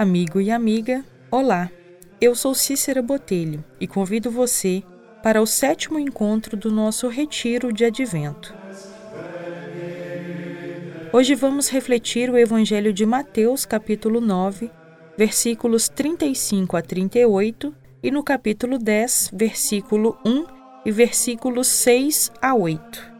Amigo e amiga, olá! Eu sou Cícera Botelho e convido você para o sétimo encontro do nosso Retiro de Advento. Hoje vamos refletir o Evangelho de Mateus, capítulo 9, versículos 35 a 38, e no capítulo 10, versículo 1 e versículos 6 a 8.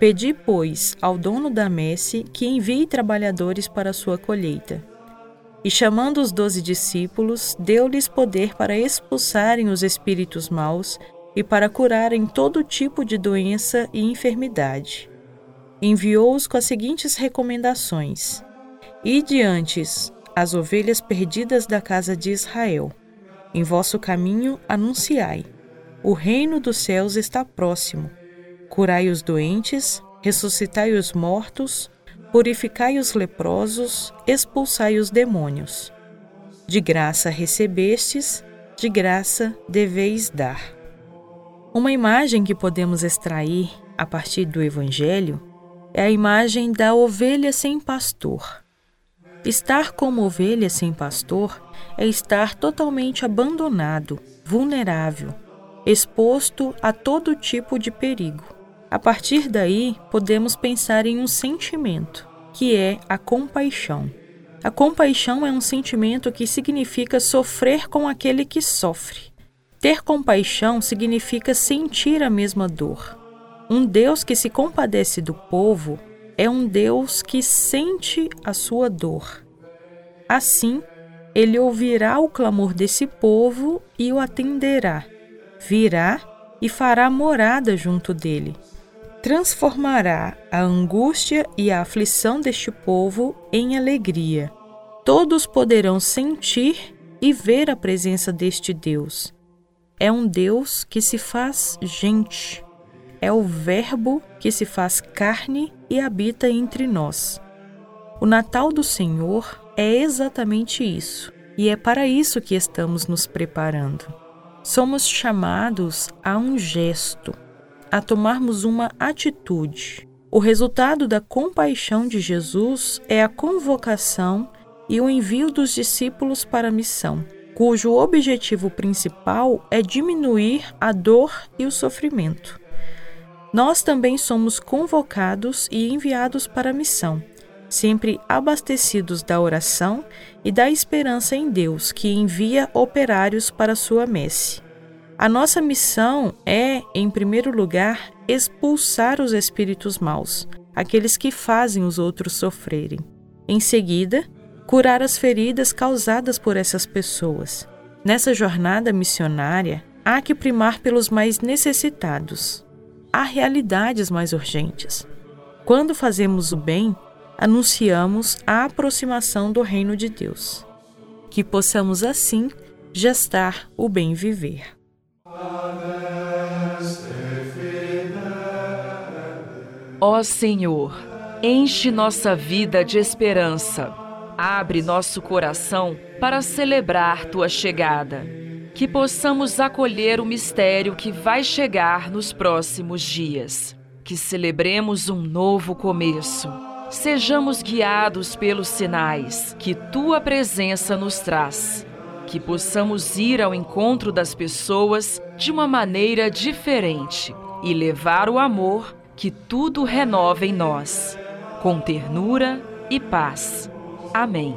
Pedi, pois, ao dono da messe que envie trabalhadores para a sua colheita. E chamando os doze discípulos, deu-lhes poder para expulsarem os espíritos maus e para curarem todo tipo de doença e enfermidade. Enviou-os com as seguintes recomendações: Ide antes as ovelhas perdidas da casa de Israel. Em vosso caminho anunciai: o reino dos céus está próximo. Curai os doentes, ressuscitai os mortos, purificai os leprosos, expulsai os demônios. De graça recebestes, de graça deveis dar. Uma imagem que podemos extrair a partir do Evangelho é a imagem da ovelha sem pastor. Estar como ovelha sem pastor é estar totalmente abandonado, vulnerável, exposto a todo tipo de perigo. A partir daí, podemos pensar em um sentimento, que é a compaixão. A compaixão é um sentimento que significa sofrer com aquele que sofre. Ter compaixão significa sentir a mesma dor. Um Deus que se compadece do povo é um Deus que sente a sua dor. Assim, ele ouvirá o clamor desse povo e o atenderá, virá e fará morada junto dele transformará a angústia e a aflição deste povo em alegria. Todos poderão sentir e ver a presença deste Deus. É um Deus que se faz gente. É o Verbo que se faz carne e habita entre nós. O Natal do Senhor é exatamente isso, e é para isso que estamos nos preparando. Somos chamados a um gesto a tomarmos uma atitude. O resultado da compaixão de Jesus é a convocação e o envio dos discípulos para a missão, cujo objetivo principal é diminuir a dor e o sofrimento. Nós também somos convocados e enviados para a missão, sempre abastecidos da oração e da esperança em Deus, que envia operários para sua messe. A nossa missão é, em primeiro lugar, expulsar os espíritos maus, aqueles que fazem os outros sofrerem. Em seguida, curar as feridas causadas por essas pessoas. Nessa jornada missionária, há que primar pelos mais necessitados. Há realidades mais urgentes. Quando fazemos o bem, anunciamos a aproximação do reino de Deus. Que possamos assim gestar o bem viver. Ó Senhor, enche nossa vida de esperança. Abre nosso coração para celebrar tua chegada. Que possamos acolher o mistério que vai chegar nos próximos dias. Que celebremos um novo começo. Sejamos guiados pelos sinais que tua presença nos traz que possamos ir ao encontro das pessoas de uma maneira diferente e levar o amor que tudo renova em nós, com ternura e paz. Amém.